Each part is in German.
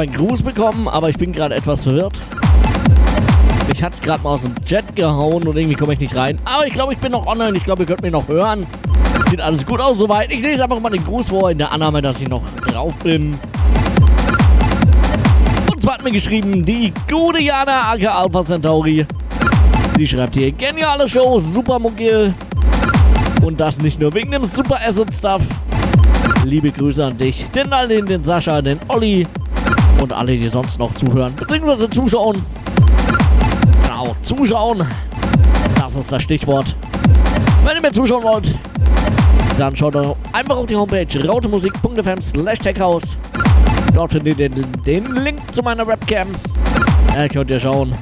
Habe einen Gruß bekommen, aber ich bin gerade etwas verwirrt. Ich hatte es gerade mal aus dem Jet gehauen und irgendwie komme ich nicht rein. Aber ich glaube, ich bin noch online. Ich glaube, ihr könnt mich noch hören. Sieht alles gut aus soweit. Ich lese einfach mal den Gruß vor, in der Annahme, dass ich noch drauf bin. Und zwar hat mir geschrieben, die gute Jana Aka Alpha Centauri. Sie schreibt hier, geniale Show, super Mucke. Und das nicht nur wegen dem Super Acid Stuff. Liebe Grüße an dich, den Alin, den Sascha, den Olli und alle, die sonst noch zuhören, beziehungsweise zuschauen. Genau, zuschauen. Das ist das Stichwort. Wenn ihr mir zuschauen wollt, dann schaut doch einfach auf die Homepage rautemusik.fm slash techhouse. Dort findet ihr den, den Link zu meiner Webcam. Äh, könnt ihr schauen.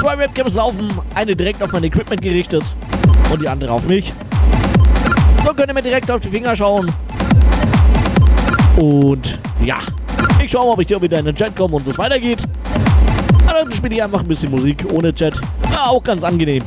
Zwei Webcams laufen, eine direkt auf mein Equipment gerichtet und die andere auf mich. So könnt ihr mir direkt auf die Finger schauen. Und ja, ich schaue mal, ob ich hier wieder in den Chat komme und es weitergeht. Dann spiele ich einfach ein bisschen Musik ohne Chat. Ja, auch ganz angenehm.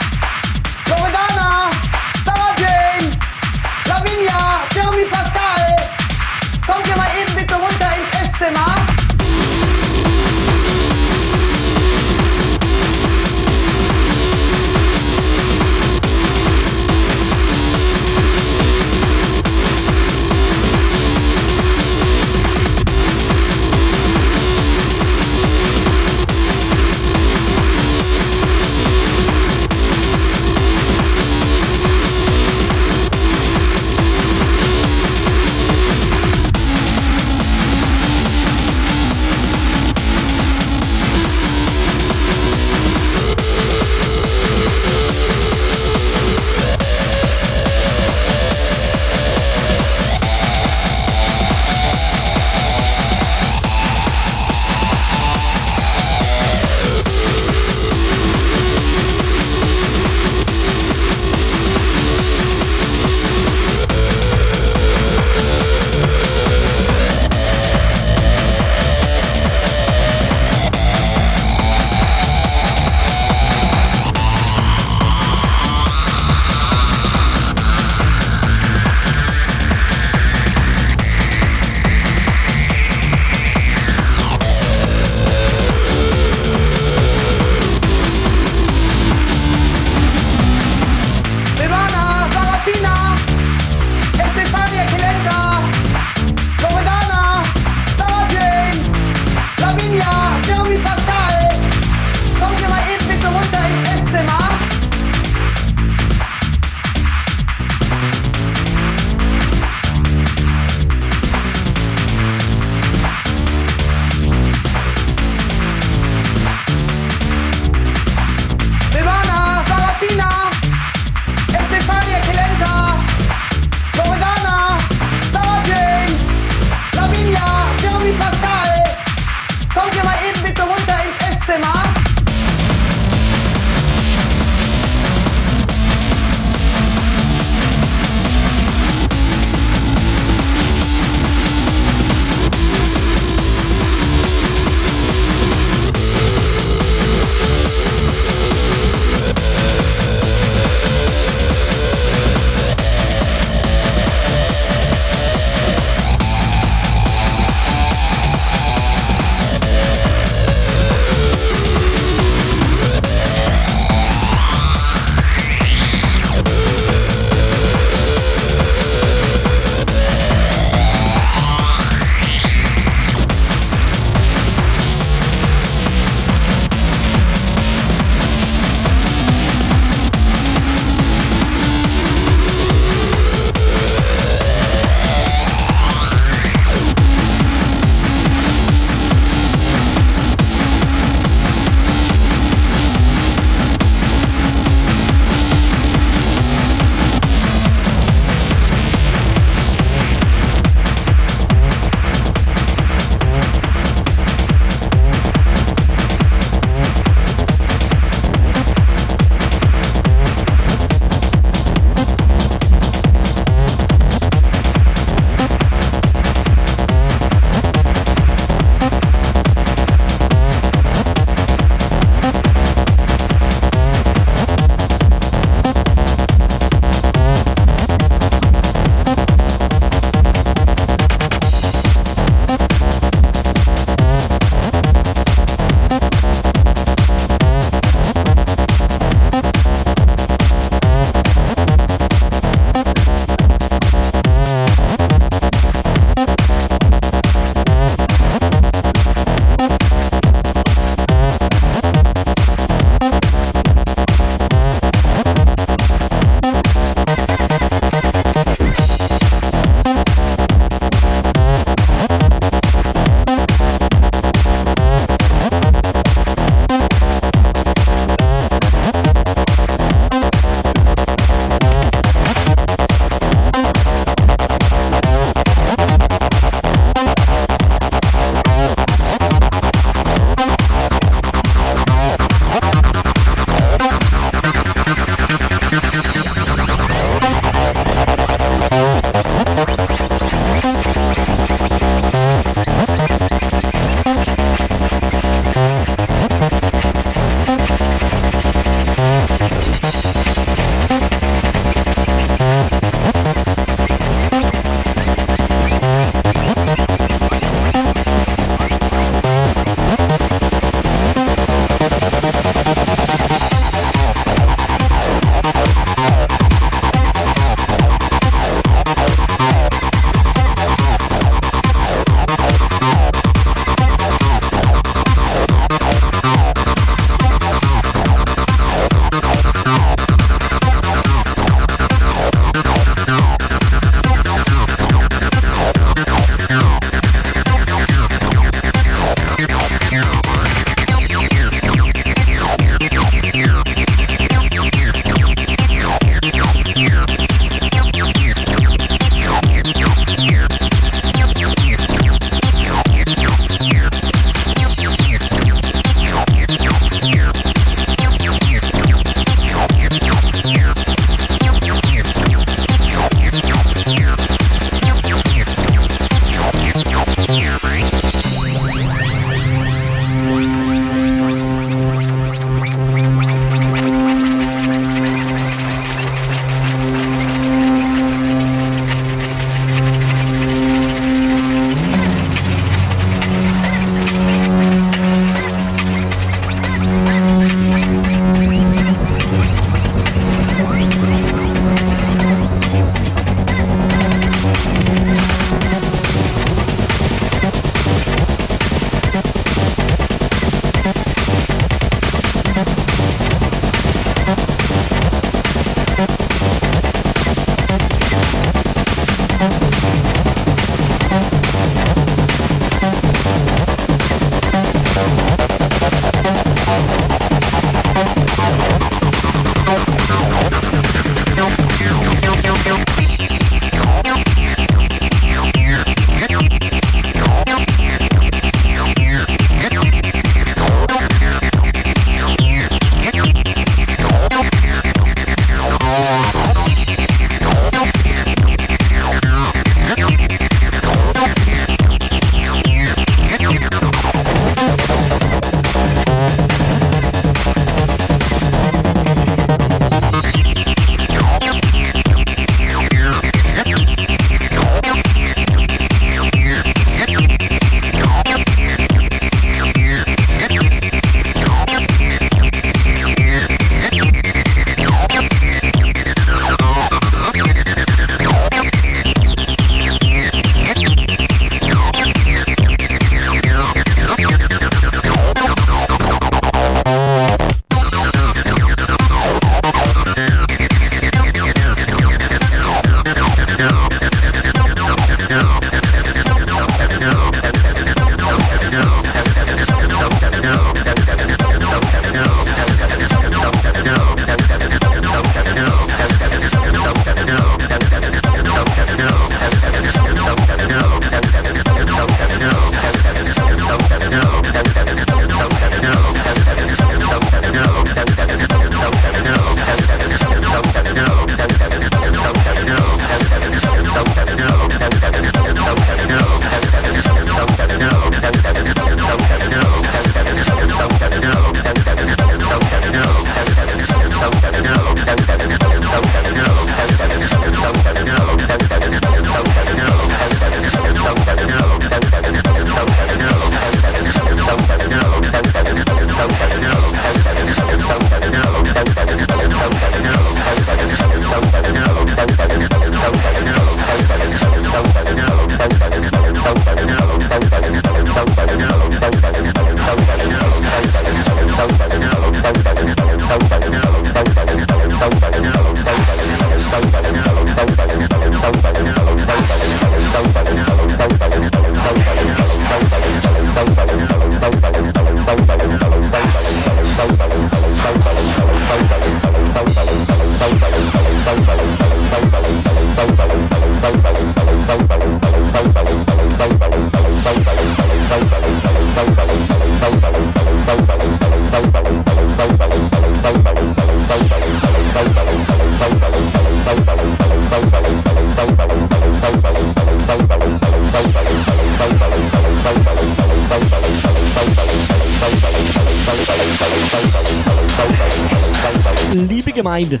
Gemeinde,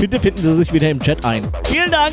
bitte finden Sie sich wieder im Chat ein. Vielen Dank!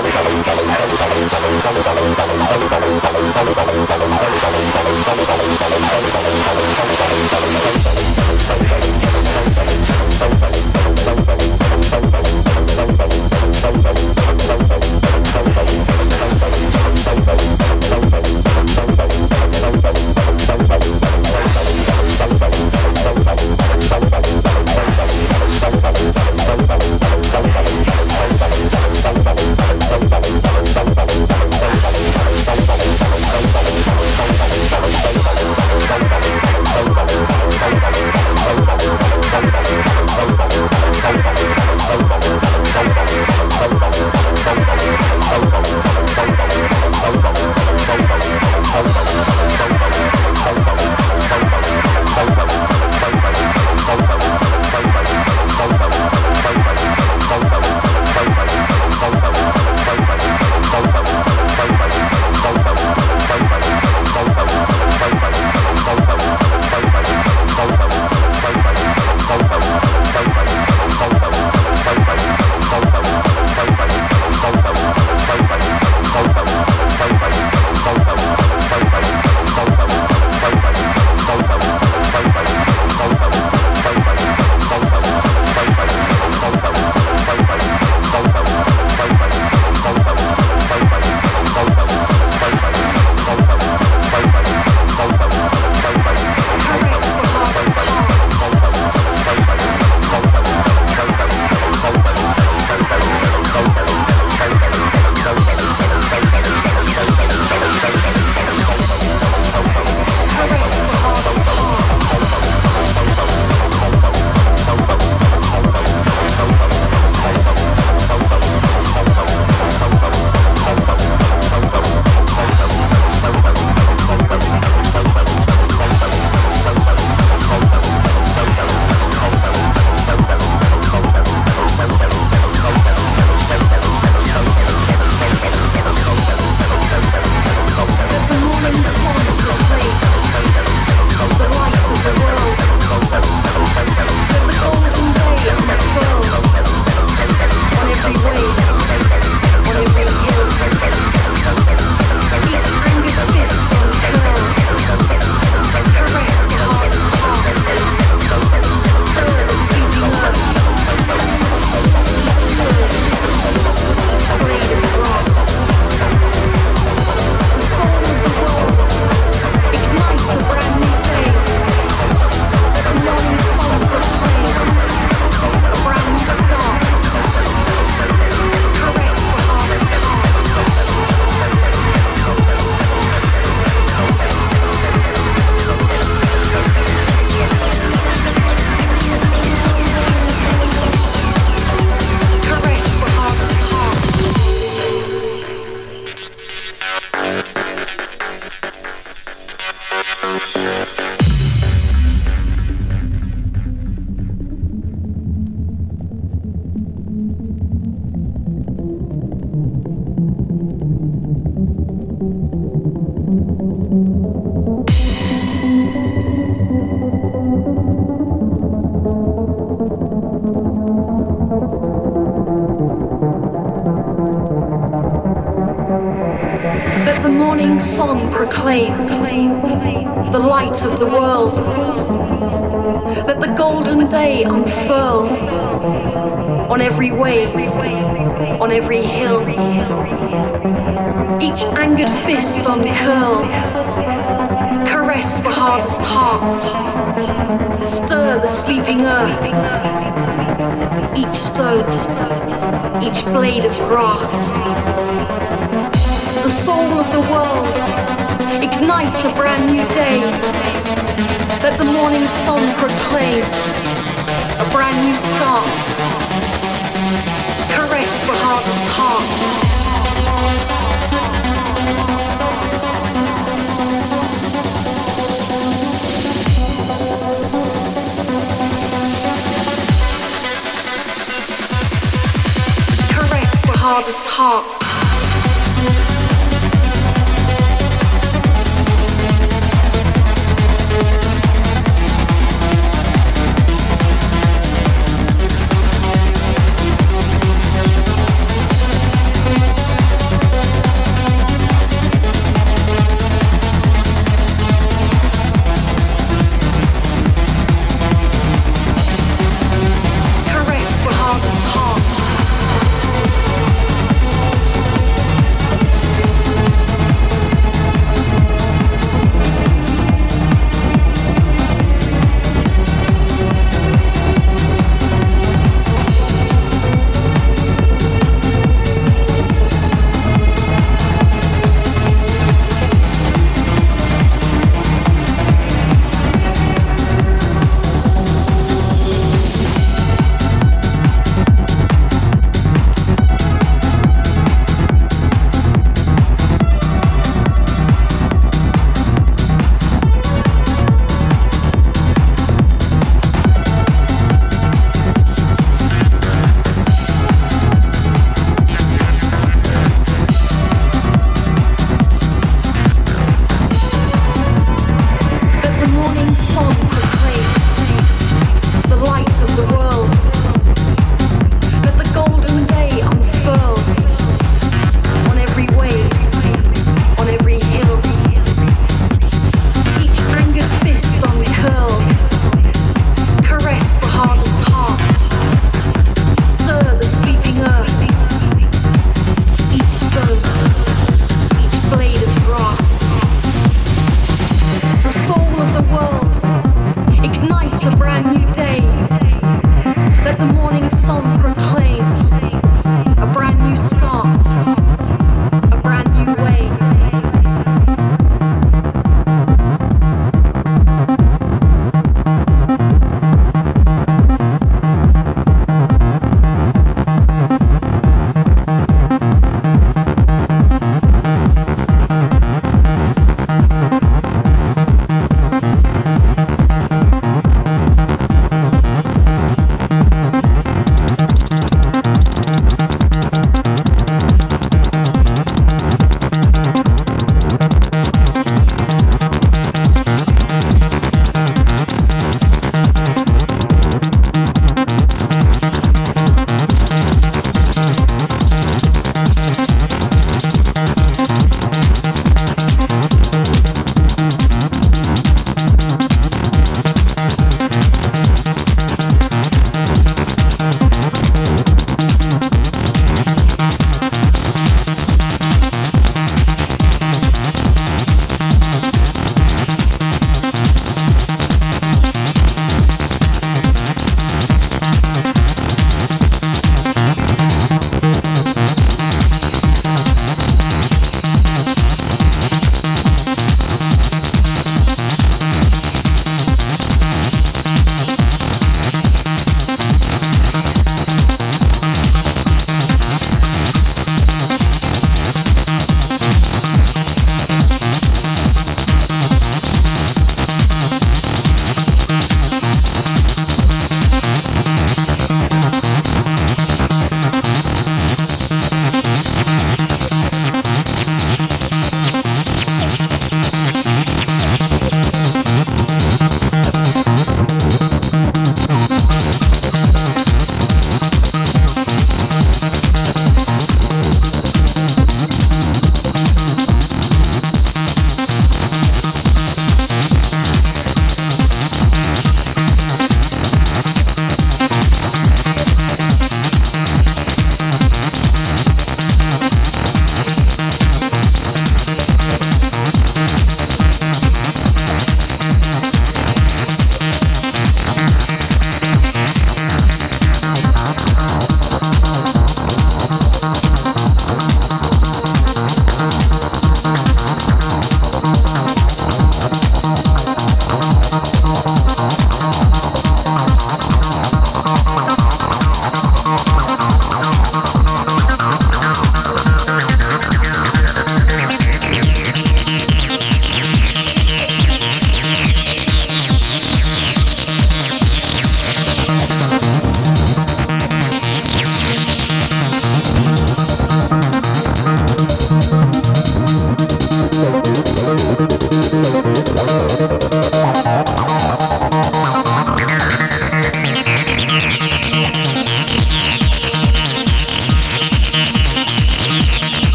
Thank you.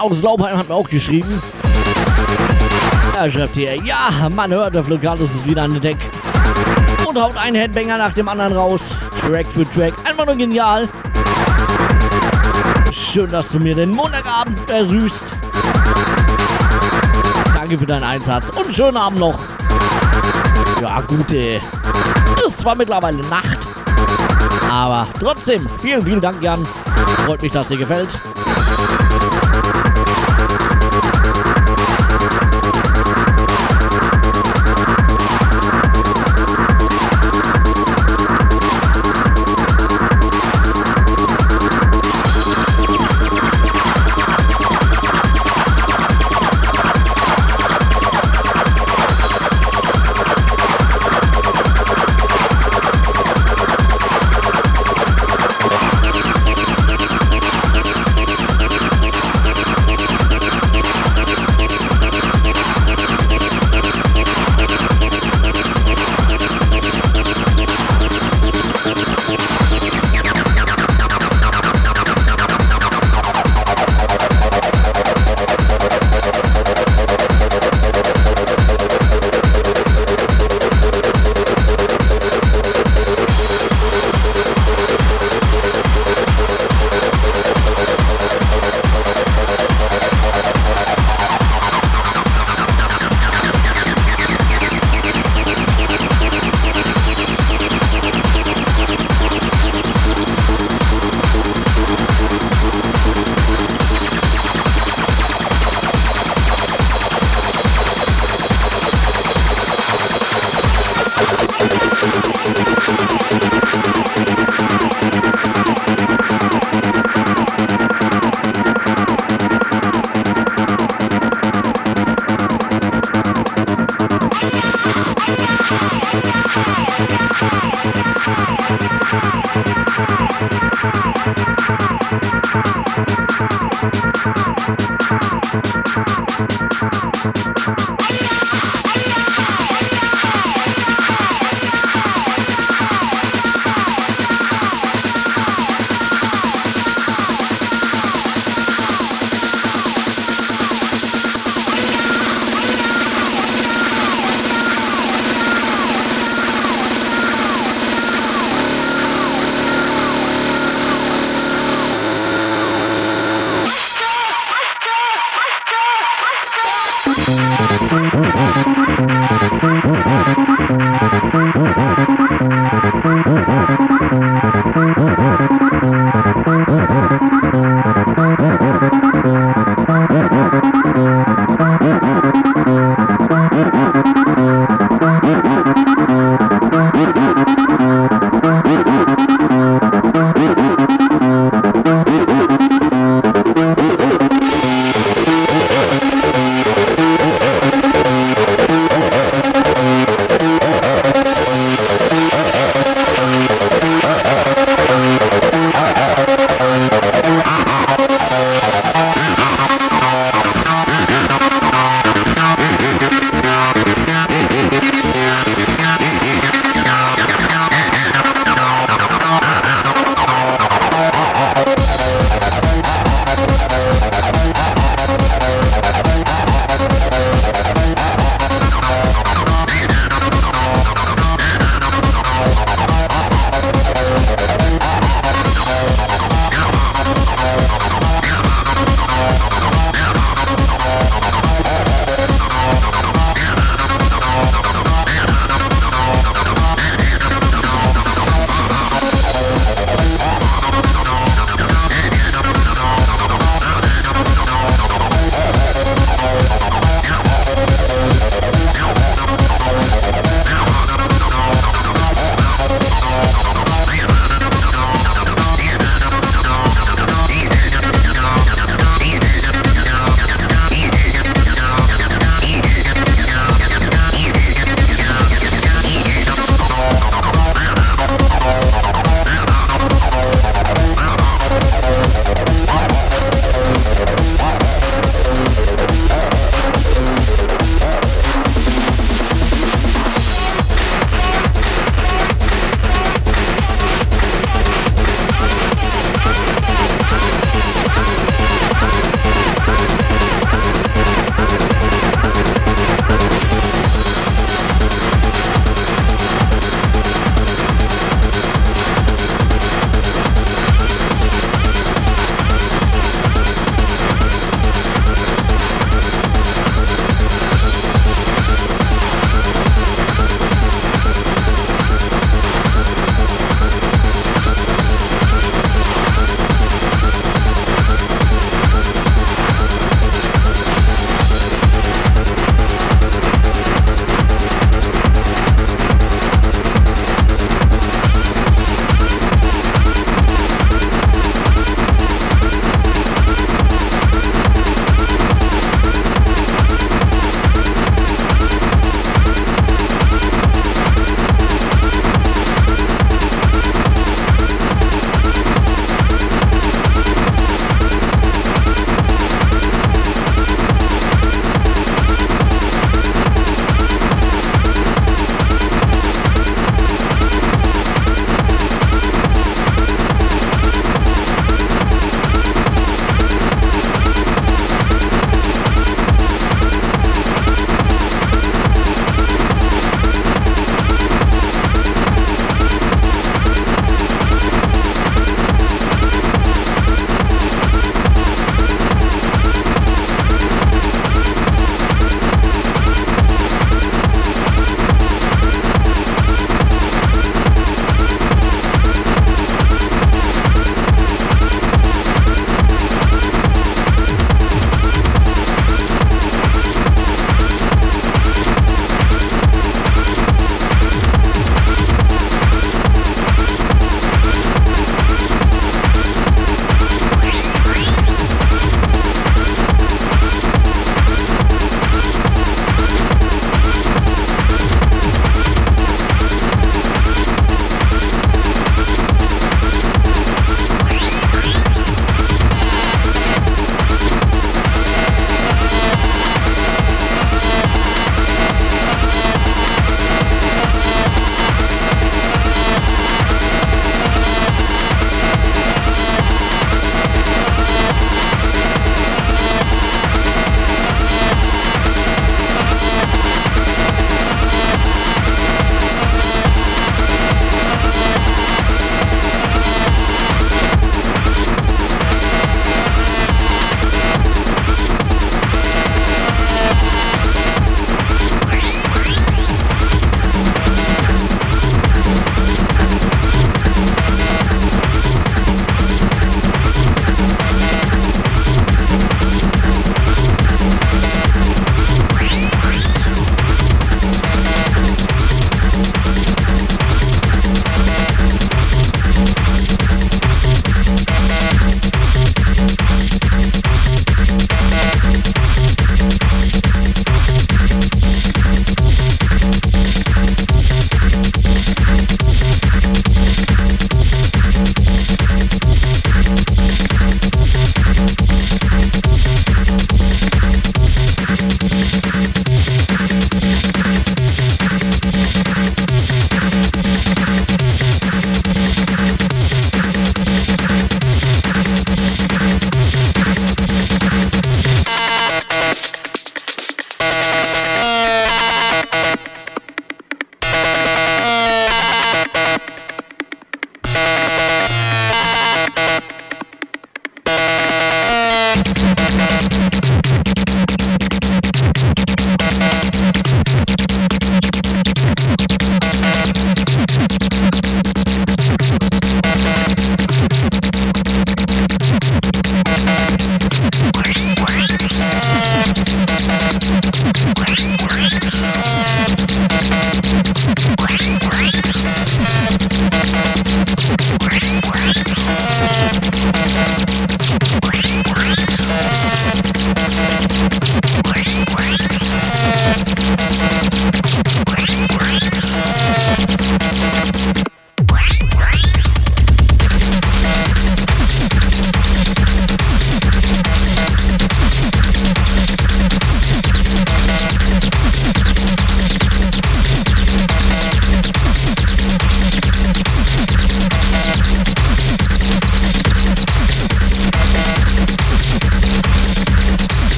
Jan aus Laubheim hat mir auch geschrieben. Er schreibt hier, ja, man hört, der Flokalis ist wieder an der Deck. Und haut einen Headbanger nach dem anderen raus. Track für Track. Einfach nur genial. Schön, dass du mir den Montagabend versüßt. Danke für deinen Einsatz und schönen Abend noch. Ja, gute. Ist zwar mittlerweile Nacht, aber trotzdem, vielen, vielen Dank, Jan. Freut mich, dass dir gefällt.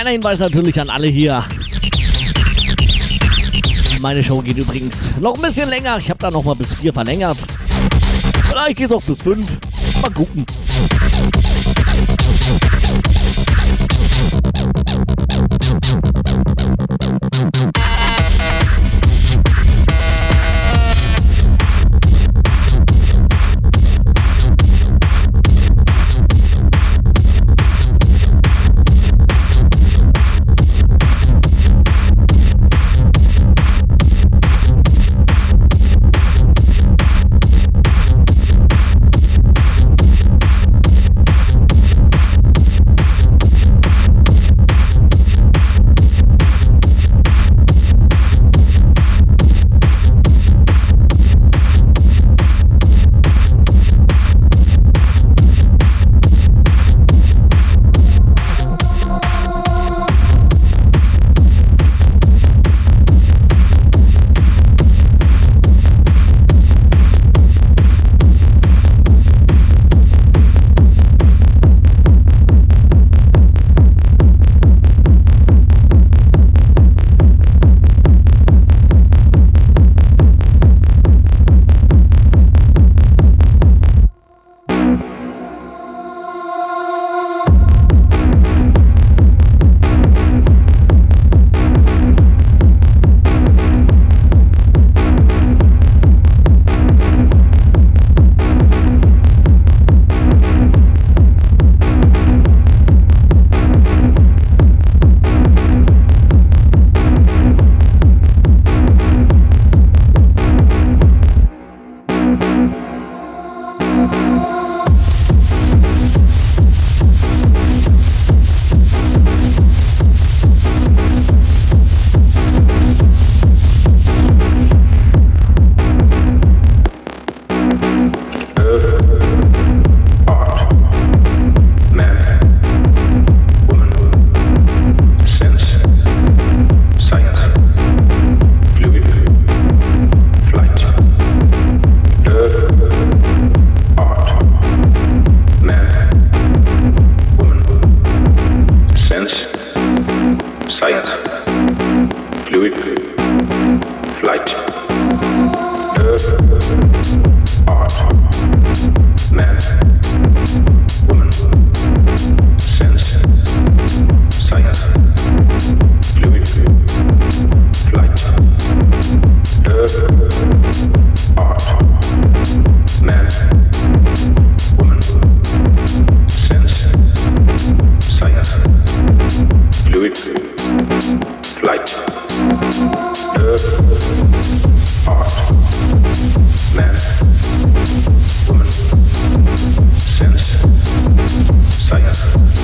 Kleiner Hinweis natürlich an alle hier. Meine Show geht übrigens noch ein bisschen länger. Ich habe da noch mal bis vier verlängert. Vielleicht geht es auch bis fünf. Mal gucken. Man, woman, sense, sight.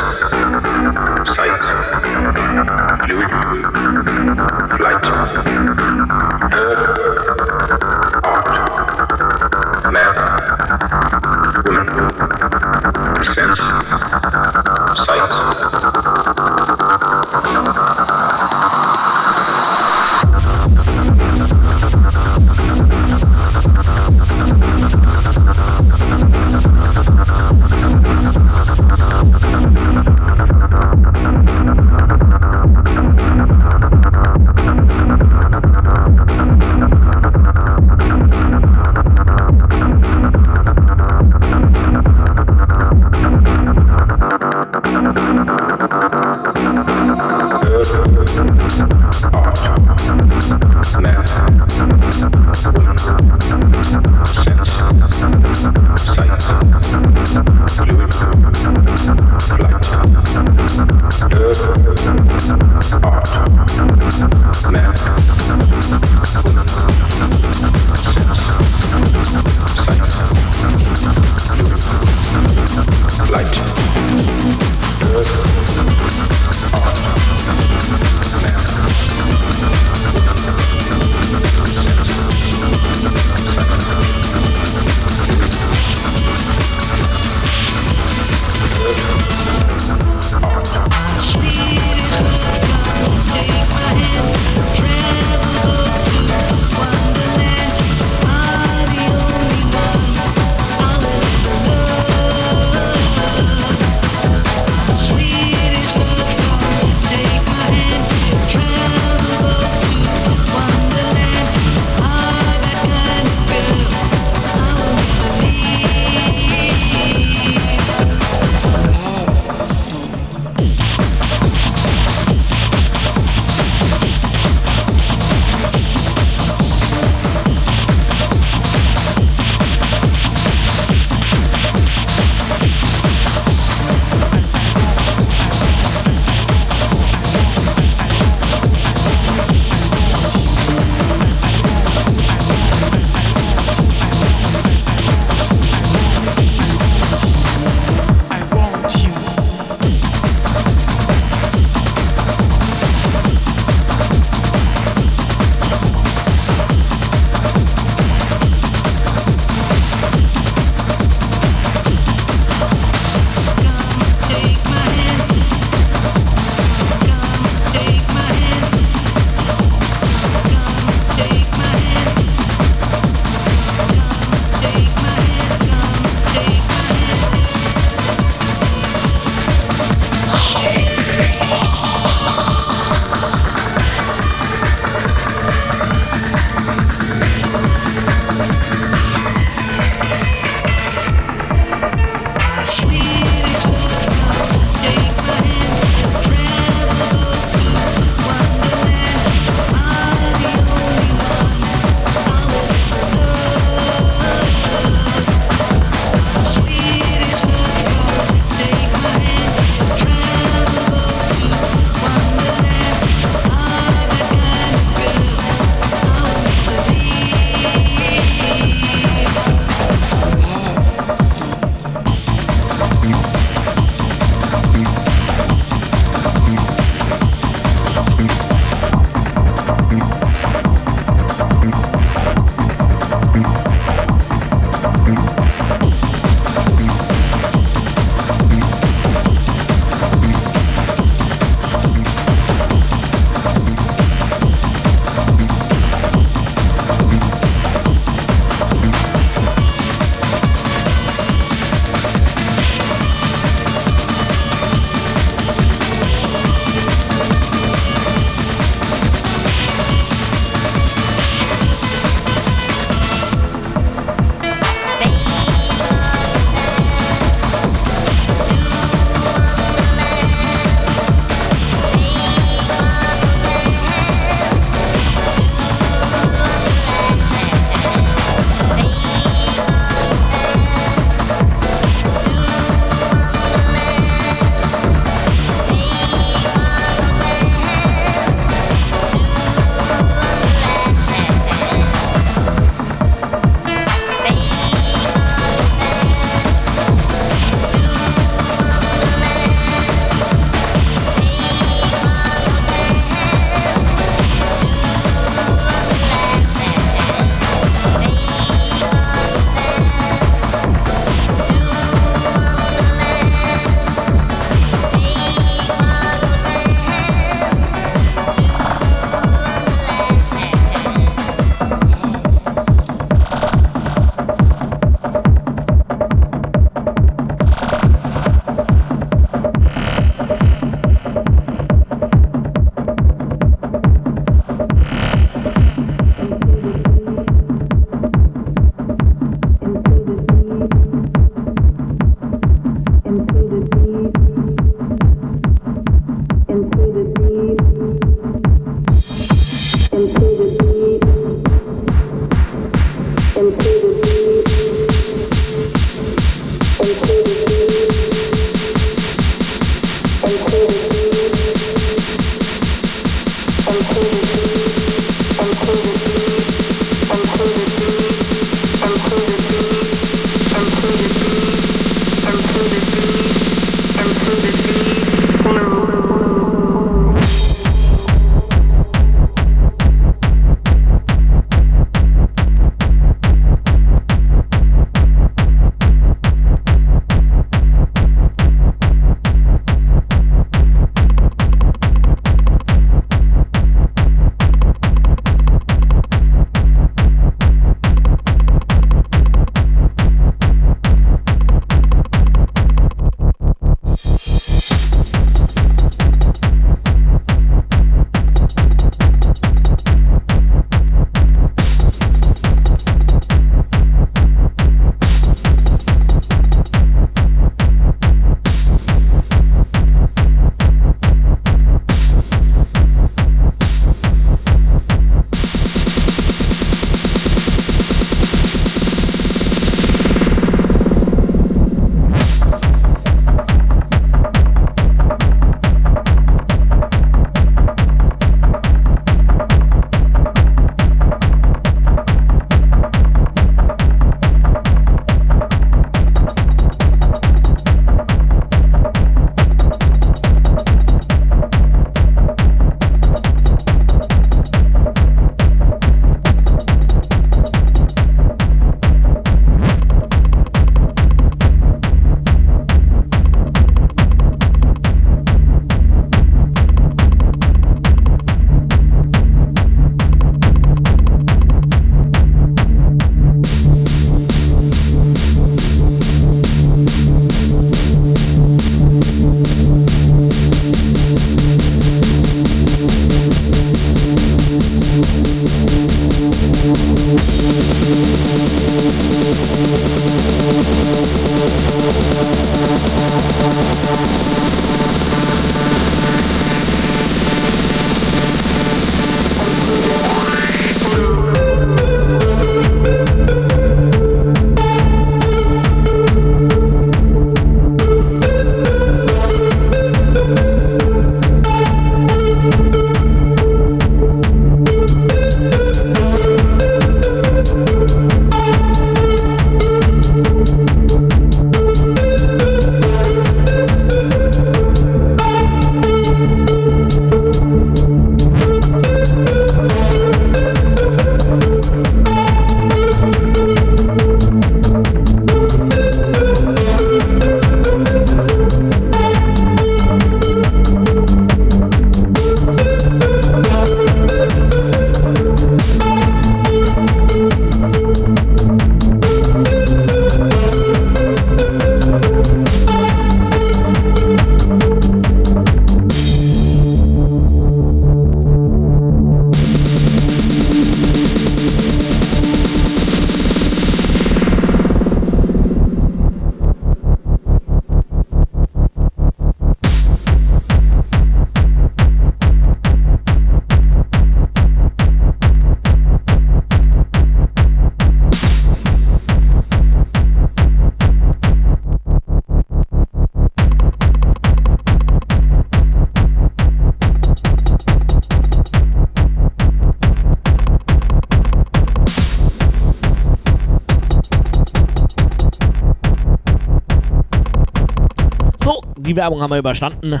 Die Werbung haben wir überstanden.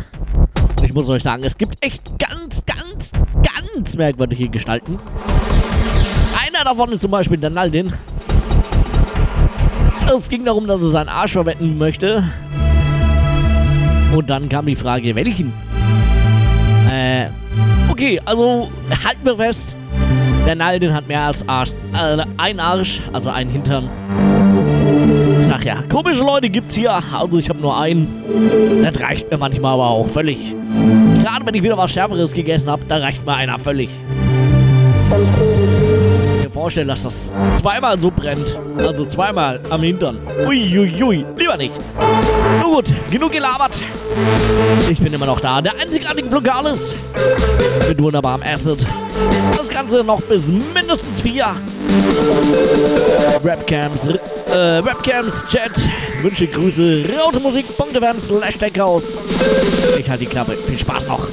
Ich muss euch sagen, es gibt echt ganz, ganz, ganz merkwürdige Gestalten. Einer davon ist zum Beispiel der Naldin. Es ging darum, dass er seinen Arsch verwenden möchte. Und dann kam die Frage, welchen? Äh, okay, also halten wir fest. Der Naldin hat mehr als Arsch, äh, ein Arsch, also einen Hintern. Ich ja, komische Leute gibt's hier. Also ich habe nur einen. Das reicht mir manchmal aber auch völlig. Gerade wenn ich wieder was Schärferes gegessen habe, da reicht mir einer völlig vorstellen, dass das zweimal so brennt. Also zweimal am Hintern. Uiuiui, ui, ui. lieber nicht. Nun gut, genug gelabert. Ich bin immer noch da, der einzigartige Flugales. Mit wunderbarem Acid. Das Ganze noch bis mindestens vier. Webcams, äh, Webcams, Chat, Wünsche, Grüße, Raute Musik, Punktefm, slash aus. Ich halte die Klappe. Viel Spaß noch.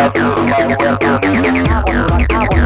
Thank you.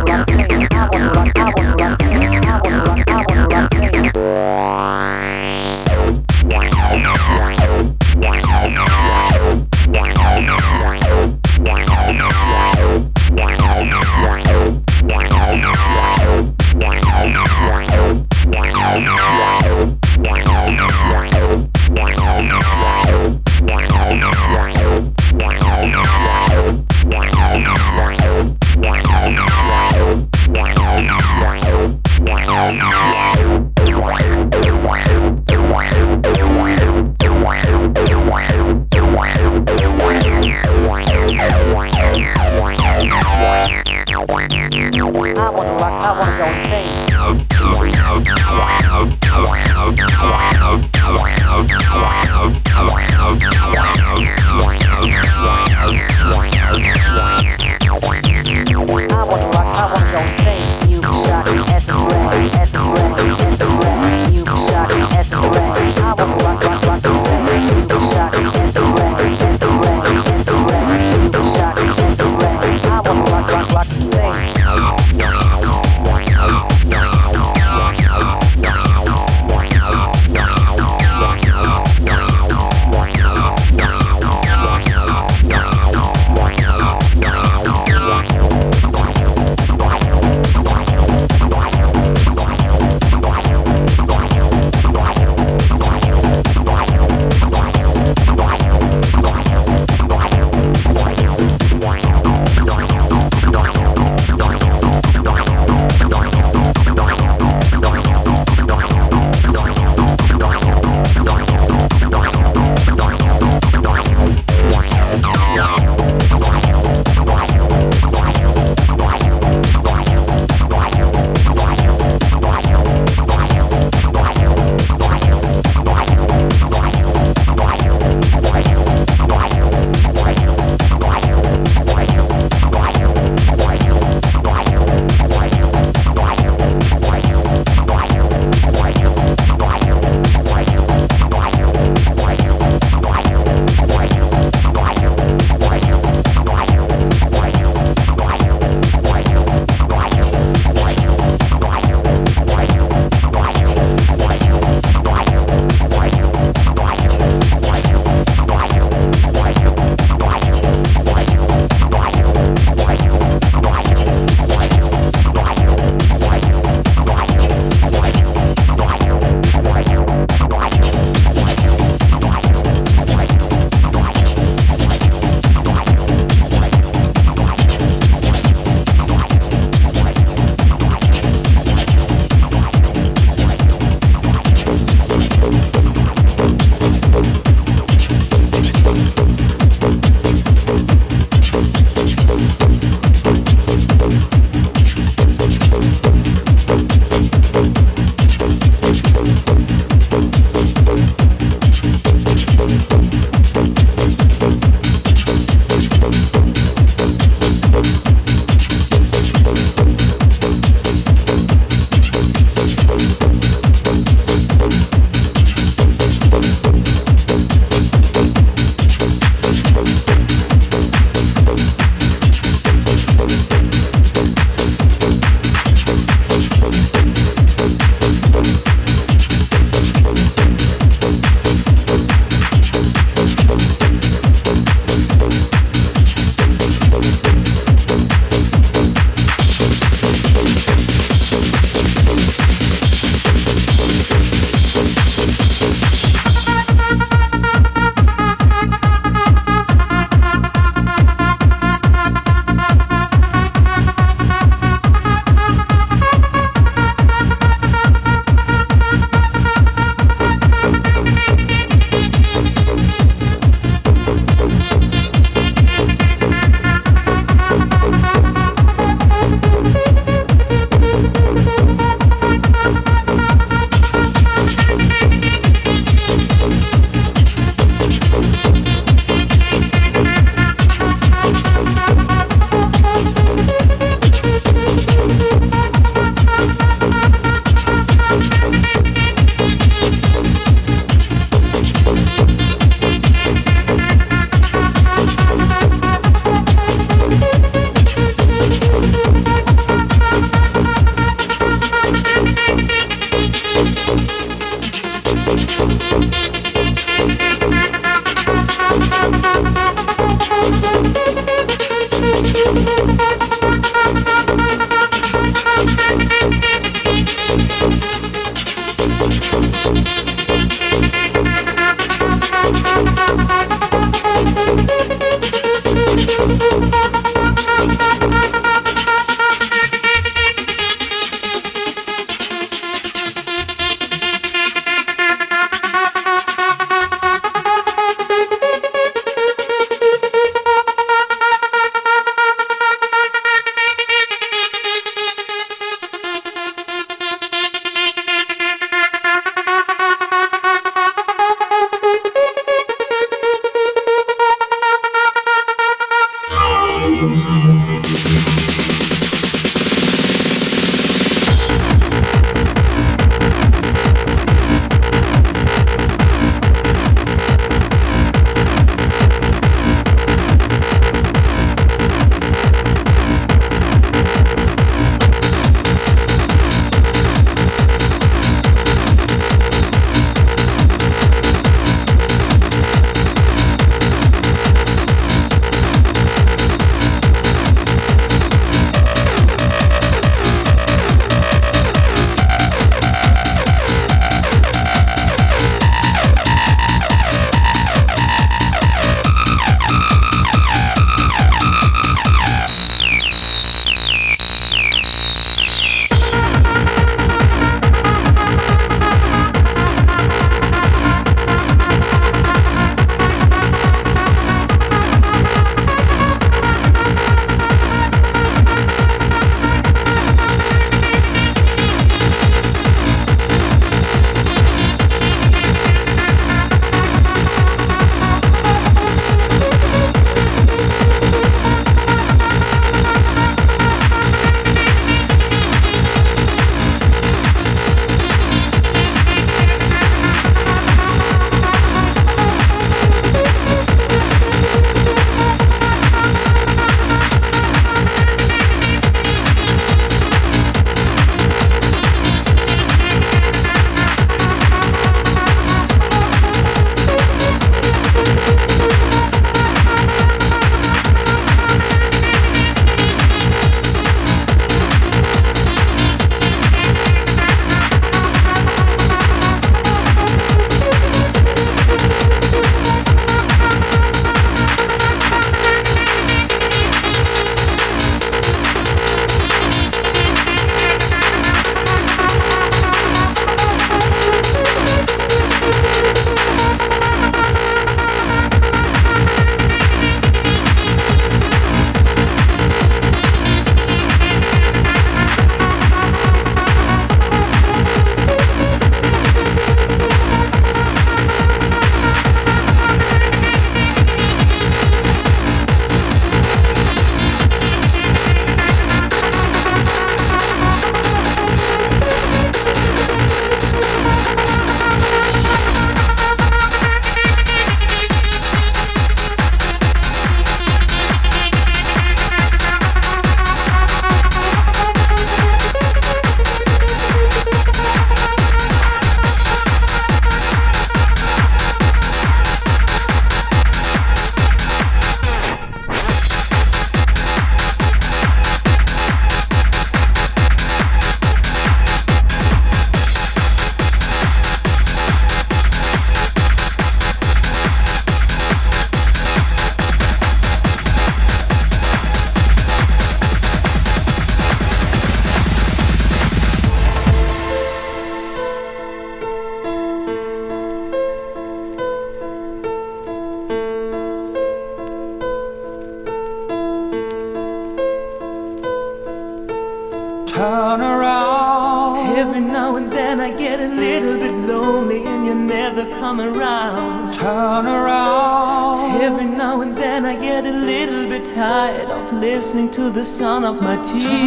tears.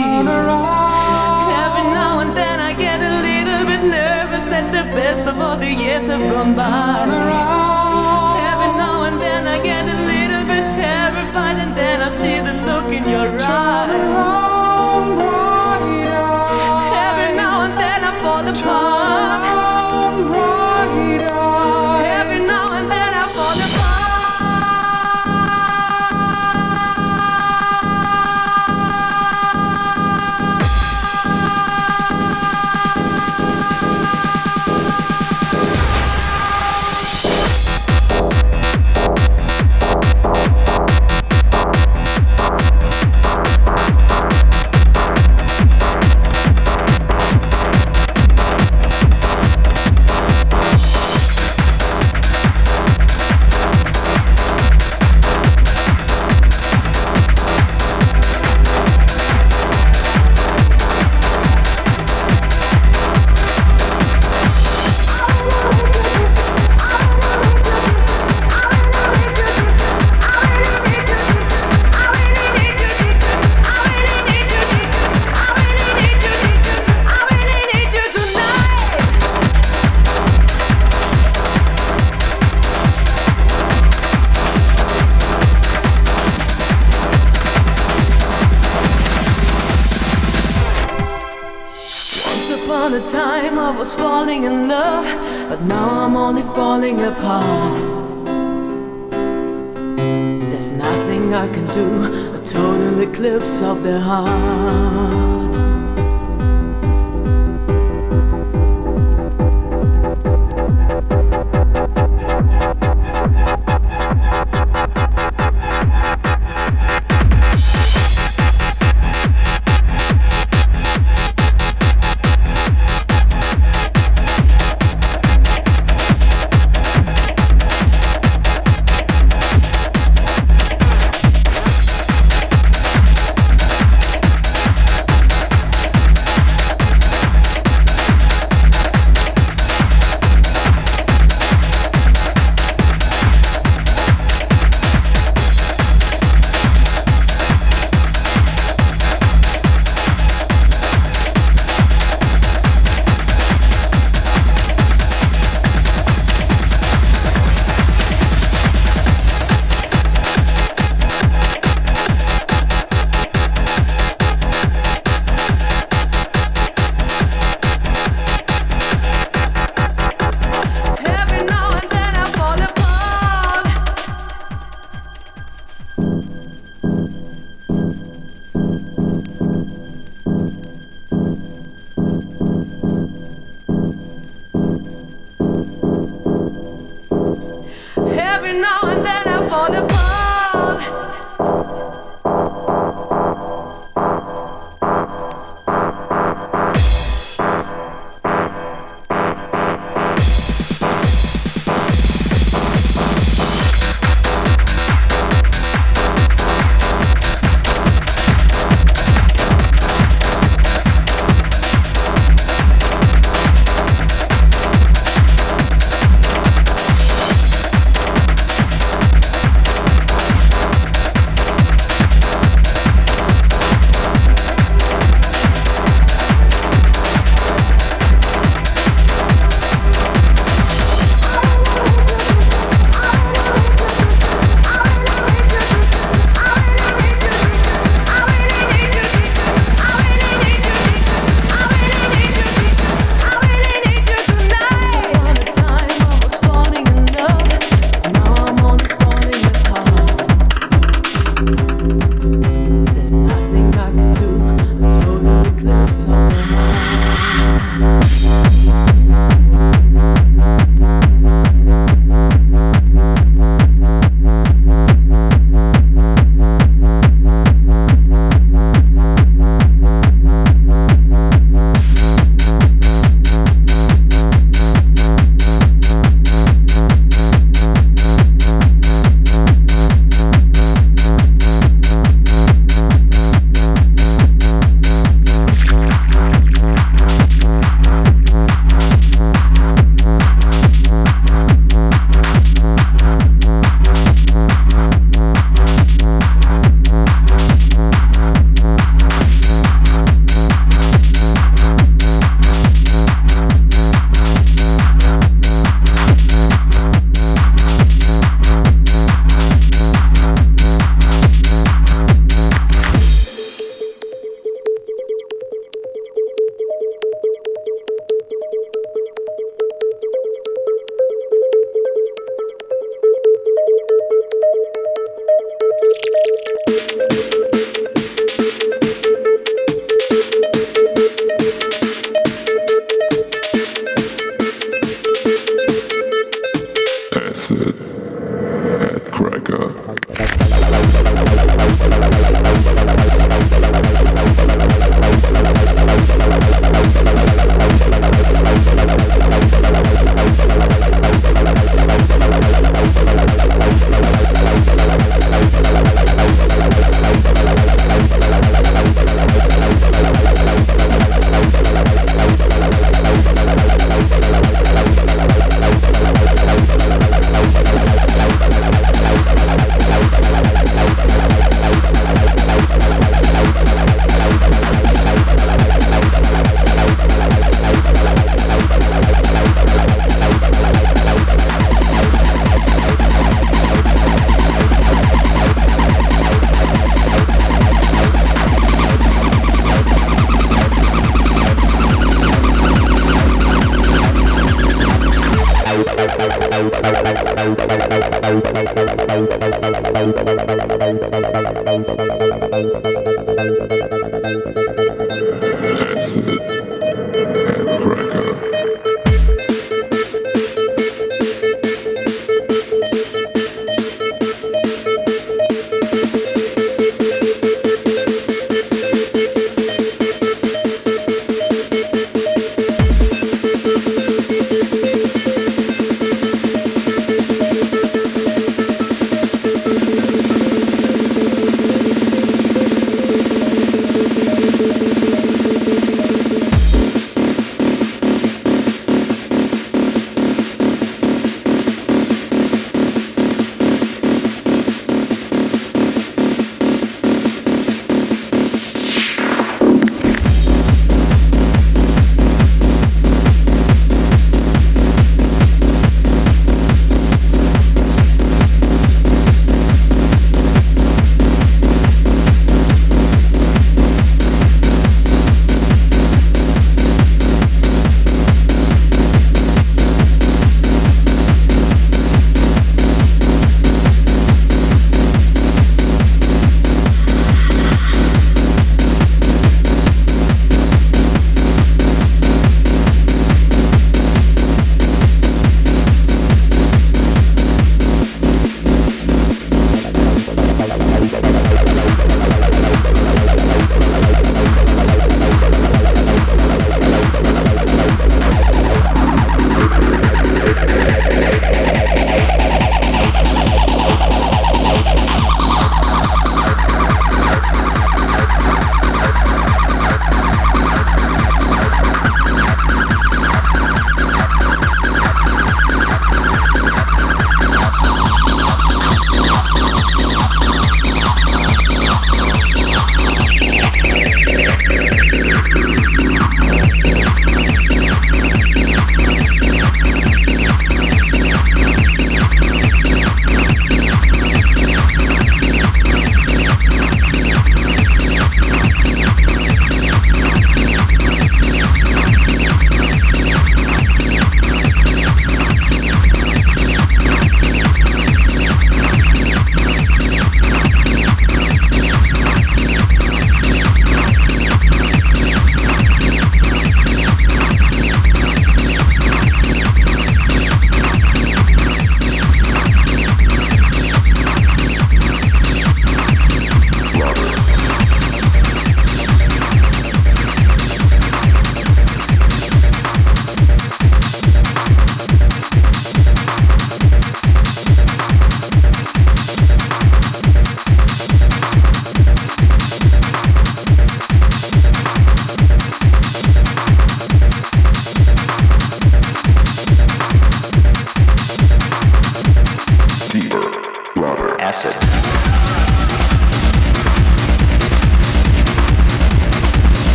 There's nothing I can do, a total eclipse of the heart.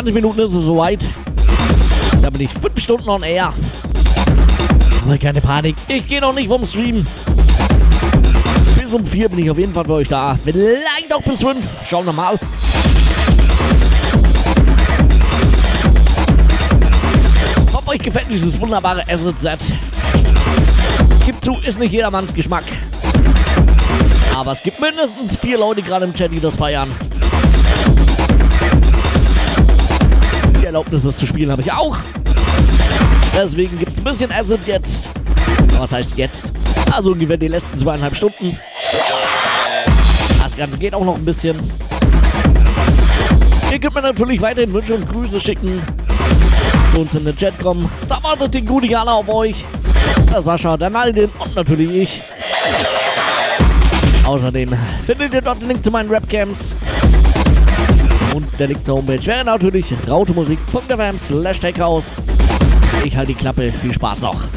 20 Minuten ist es soweit. Da bin ich 5 Stunden on air. Aber keine Panik, ich gehe noch nicht vom Stream. Bis um 4 bin ich auf jeden Fall für euch da. Vielleicht auch bis 5. Schauen wir mal. Hoffe, euch gefällt dieses wunderbare Acid-Set. Gibt zu, ist nicht jedermanns Geschmack. Aber es gibt mindestens vier Leute gerade im Chat, die das feiern. Erlaubnis, das zu spielen, habe ich auch. Deswegen gibt es ein bisschen Acid jetzt. Was heißt jetzt? Also ungefähr die letzten zweieinhalb Stunden. Das Ganze geht auch noch ein bisschen. Ihr könnt mir natürlich weiterhin Wünsche und Grüße schicken. Zu uns in den Chat kommen. Da wartet die gute Jana auf euch. Der Sascha, der Naldin und natürlich ich. Außerdem findet ihr dort den Link zu meinen Rapcams. Und der Link zur Homepage wäre natürlich rautemusik.fm slash Ich halte die Klappe. Viel Spaß noch.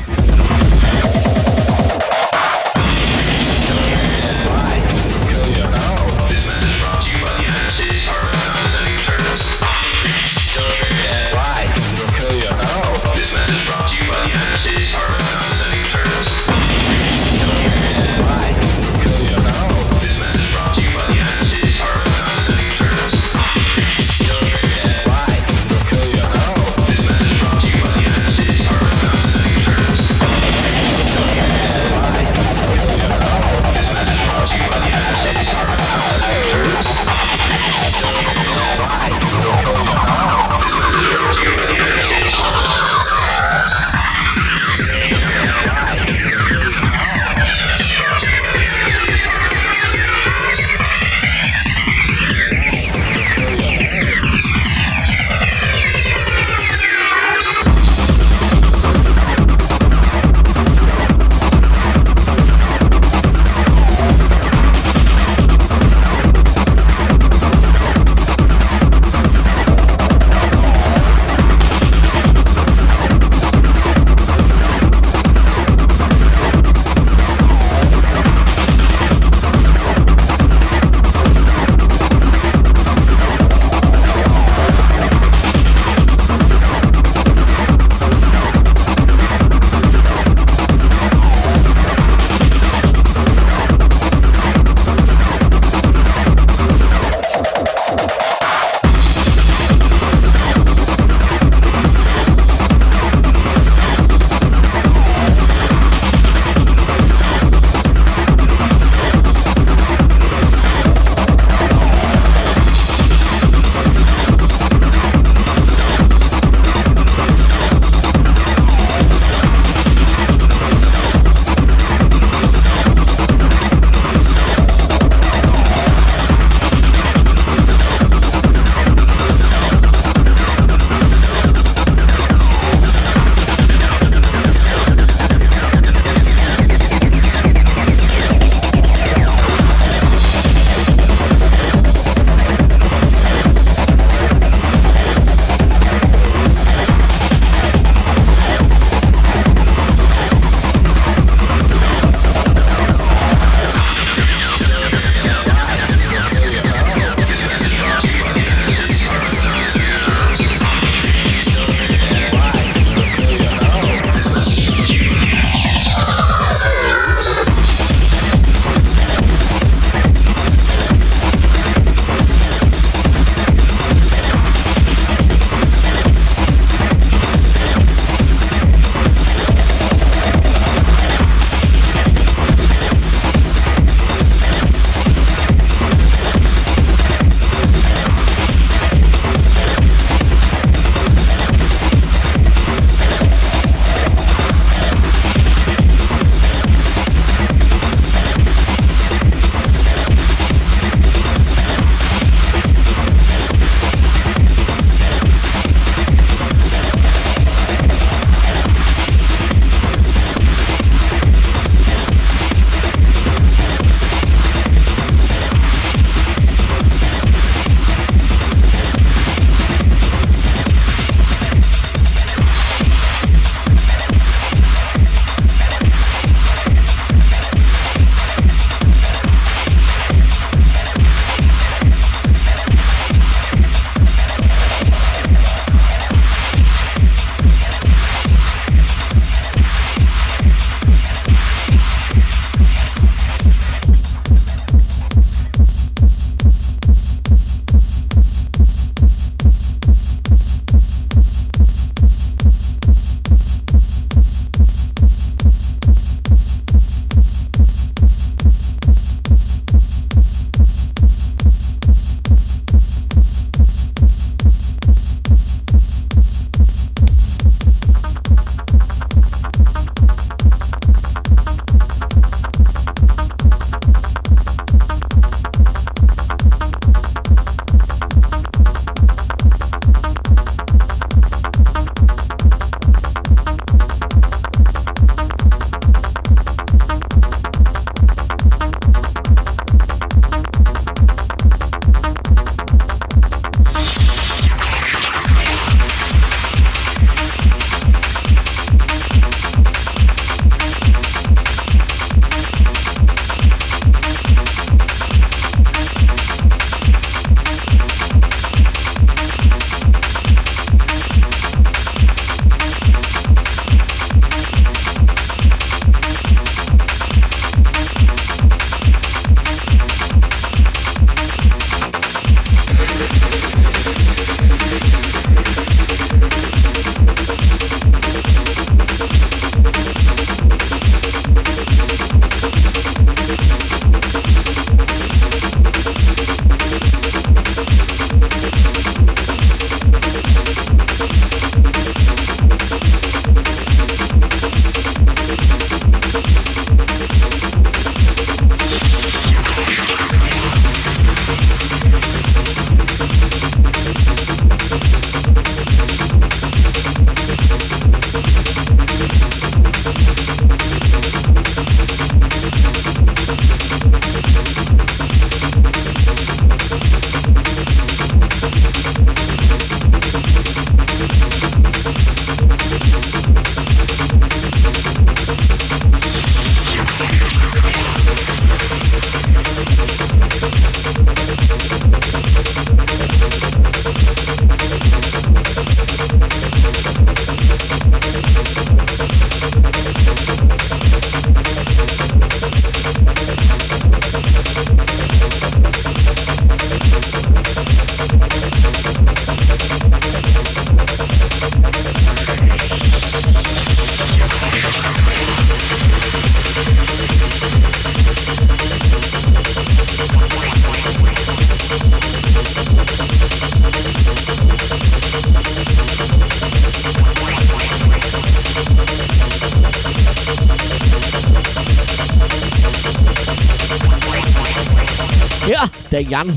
Jan.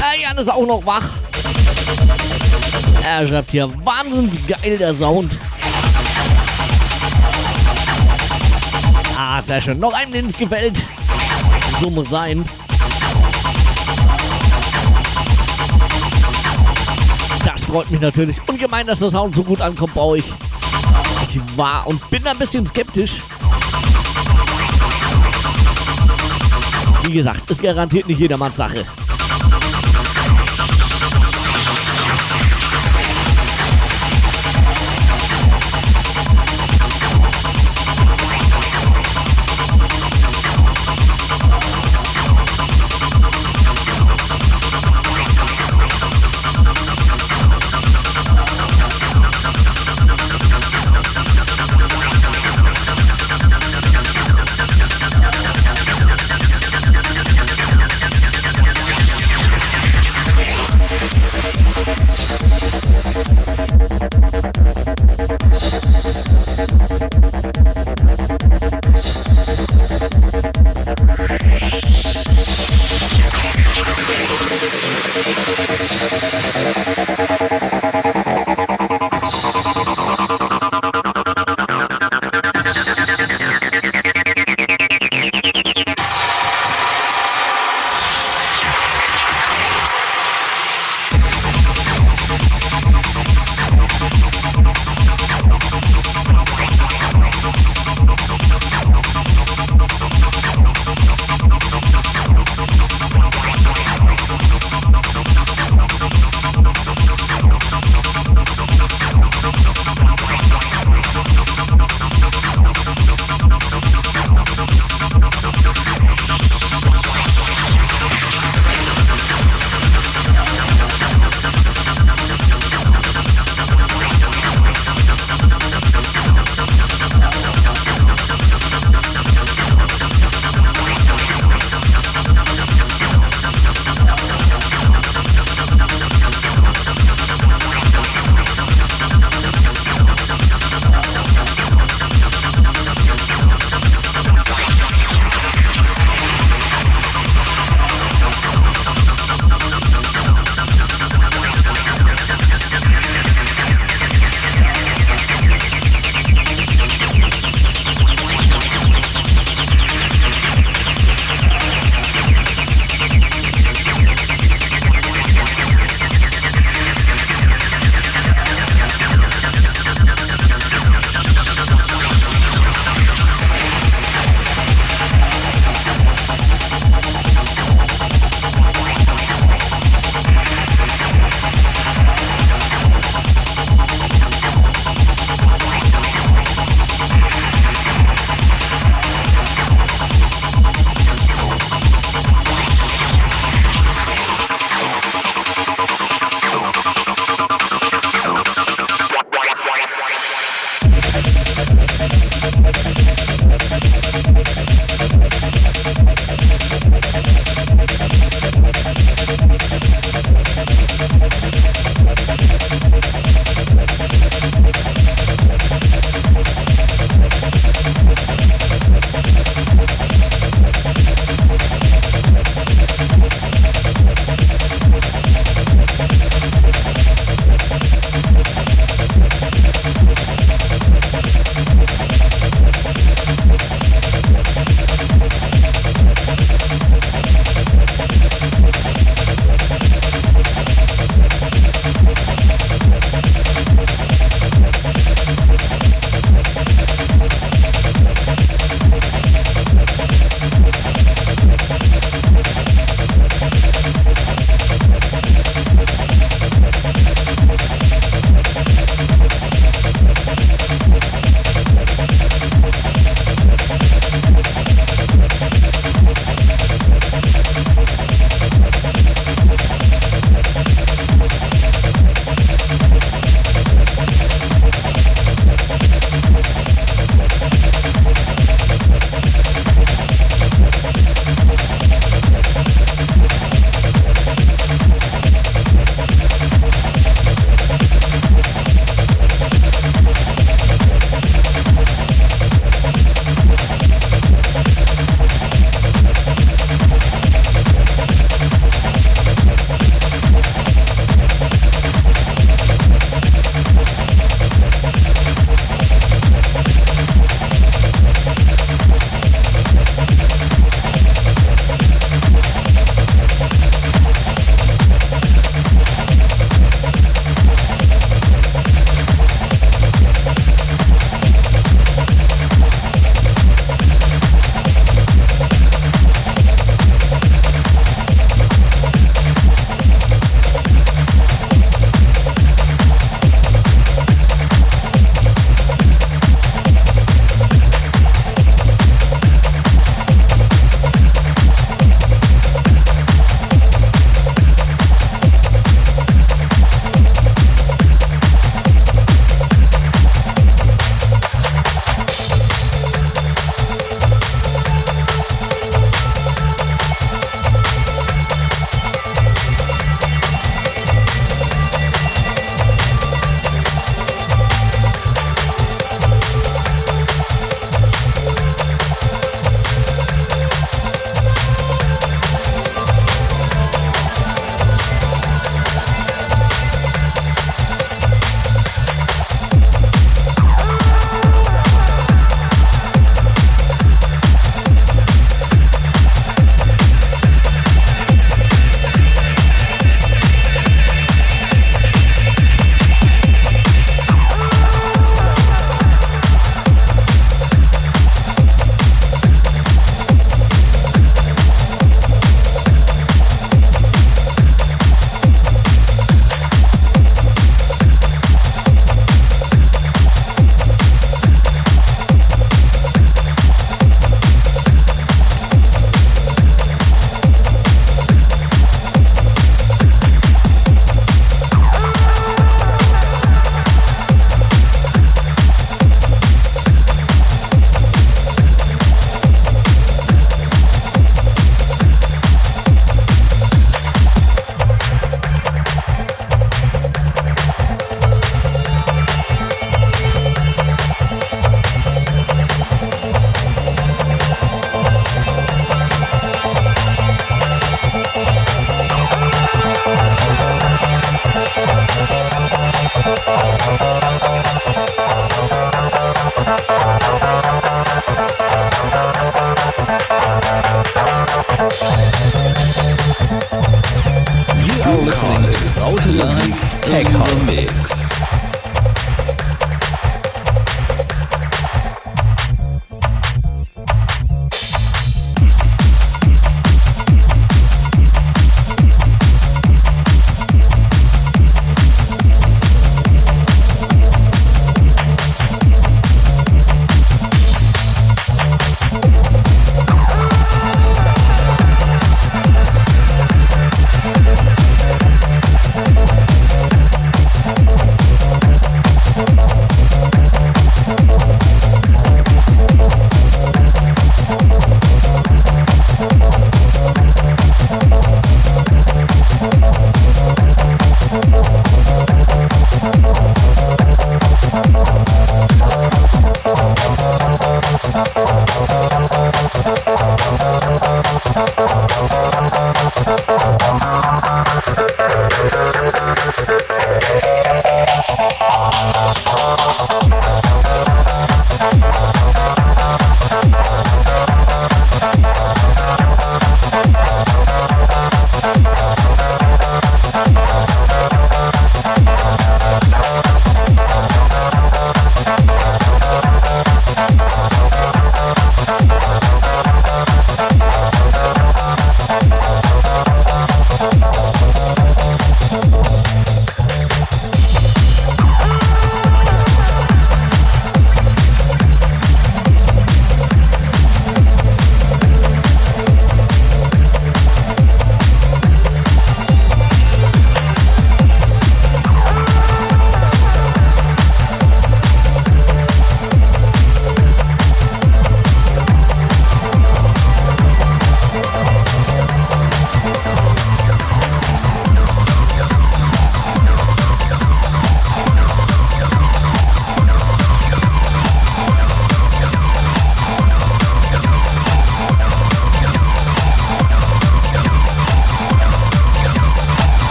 Der Jan ist auch noch wach. Er schreibt hier, wahnsinnig geil der Sound. Ah, sehr schön. Noch einen, den es gefällt. So muss sein. Das freut mich natürlich ungemein, dass der Sound so gut ankommt bei euch. Ich war und bin ein bisschen skeptisch. Wie gesagt, ist garantiert nicht jedermanns Sache.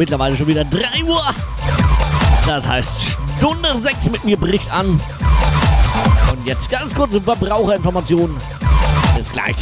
Mittlerweile schon wieder 3 Uhr. Das heißt, Stunde 6 mit mir bricht an. Und jetzt ganz kurze Verbraucherinformationen. Bis gleich.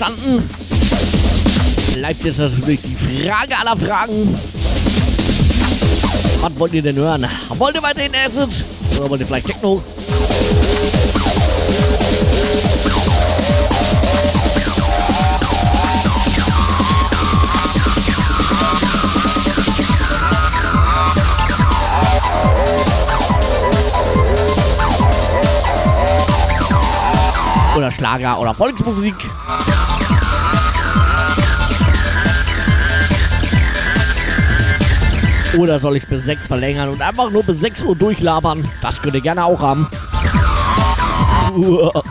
Werbung bestanden. Bleibt jetzt natürlich die Frage aller Fragen. Was wollt ihr denn hören? Wollt ihr weiterhin Acid? Oder wollt ihr vielleicht Techno? Oder Schlager oder Volksmusik. Oder soll ich bis 6 verlängern und einfach nur bis 6 Uhr durchlabern? Das könnt ihr gerne auch haben. Uah.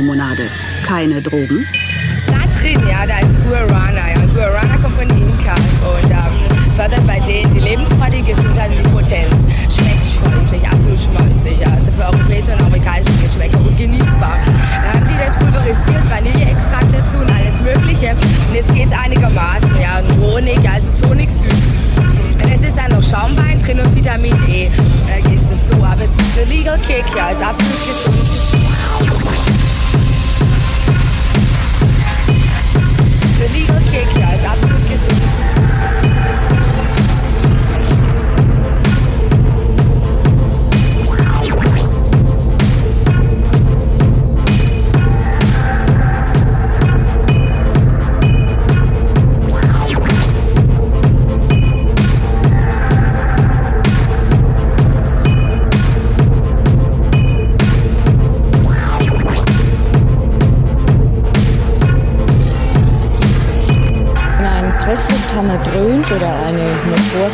Fitnesslimonade. Keine Drogen?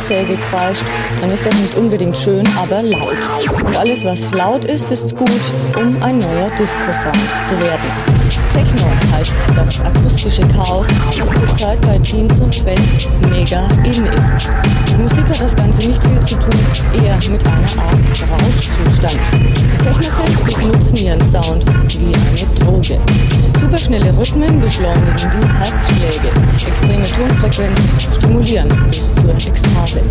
Motorsäge kreischt, dann ist das nicht unbedingt schön, aber laut. Und alles, was laut ist, ist gut, um ein neuer Disco-Sound zu werden. Techno heißt das akustische Chaos, das zurzeit bei Teens und Twins mega in ist. Die Musik hat das Ganze nicht viel zu tun, eher mit einer Art Rauschzustand. Die Technofans benutzen ihren Sound wie eine Droge. Superschnelle Rhythmen beschleunigen die Herzschläge. Extreme Tonfrequenzen stimulieren bis zur Ekstase.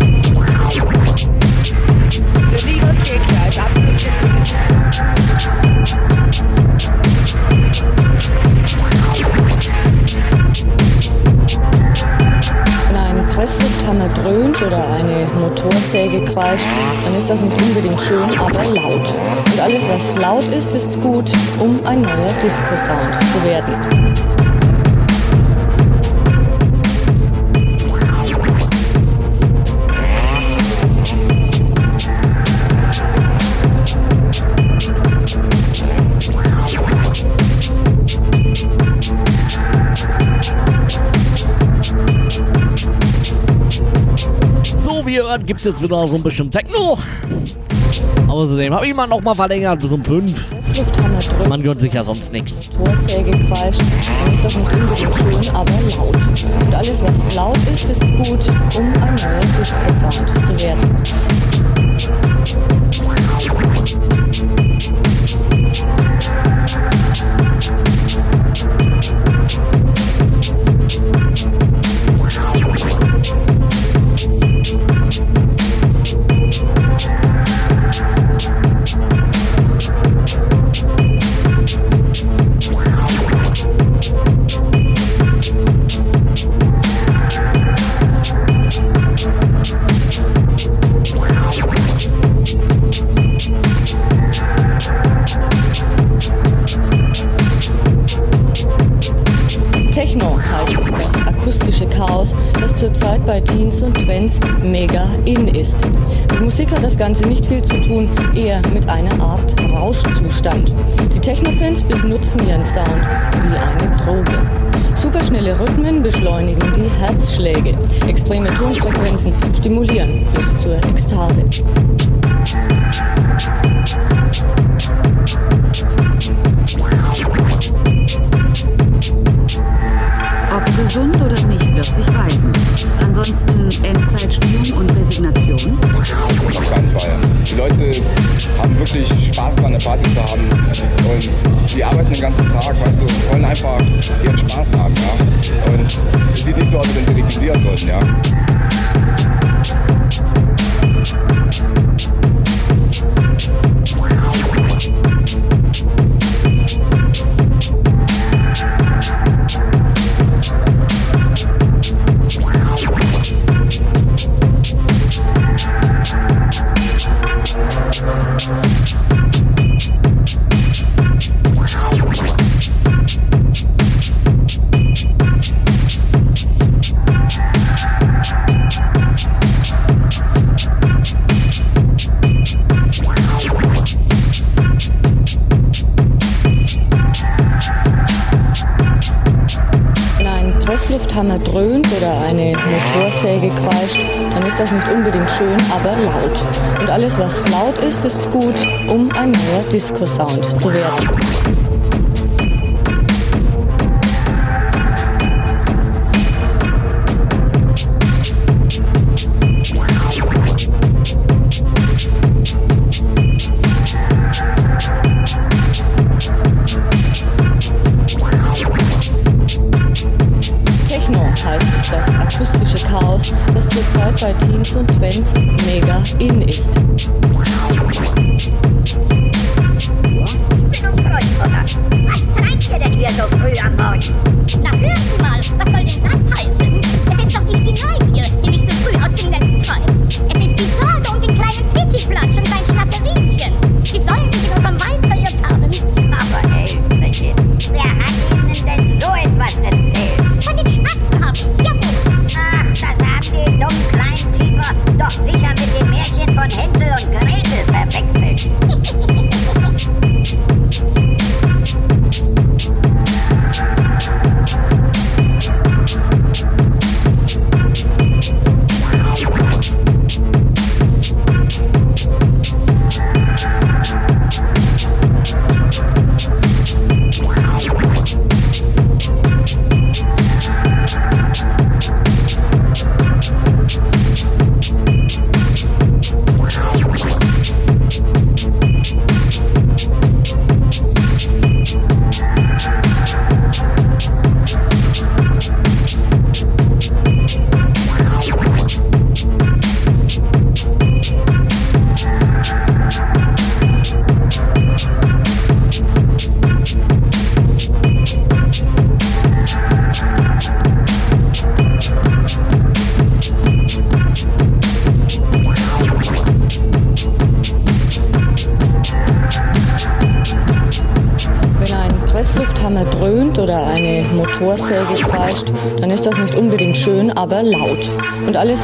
Kick, ja, ist absolut gesund. Presslufthammer dröhnt oder eine Motorsäge kreischt, dann ist das nicht unbedingt schön, aber laut. Und alles, was laut ist, ist gut, um ein neuer Disco-Sound zu werden. Gibt es jetzt wieder so ein bisschen Techno. Außerdem habe ich mal noch mal verlängert bis um 5. Presslufthammer drückt. Man gönnt sich ja sonst nichts. Motorsäge kreischt, ist das nicht unbedingt schön, aber laut. Und alles, was laut ist, ist gut, um ein neuer Disco-Sound zu werden. Ganze nicht viel zu tun, eher mit einer Art Rauschzustand. Die Techno-Fans benutzen ihren Sound wie eine Droge. Superschnelle Rhythmen beschleunigen die Herzschläge. Extreme Tonfrequenzen stimulieren bis zur Ekstase. Ob gesund oder nicht, wird sich weisen. Ansonsten Endzeitstimmung und Resignation. Auf keinen Fall. Die Leute haben wirklich Spaß dran, eine Party zu haben. Und die arbeiten den ganzen Tag, weißt du, wollen einfach ihren Spaß haben, ja. Und es sieht nicht so aus, als wenn sie requisieren würden, ja. Was laut ist, ist gut, um ein neuer Disco-Sound zu werden.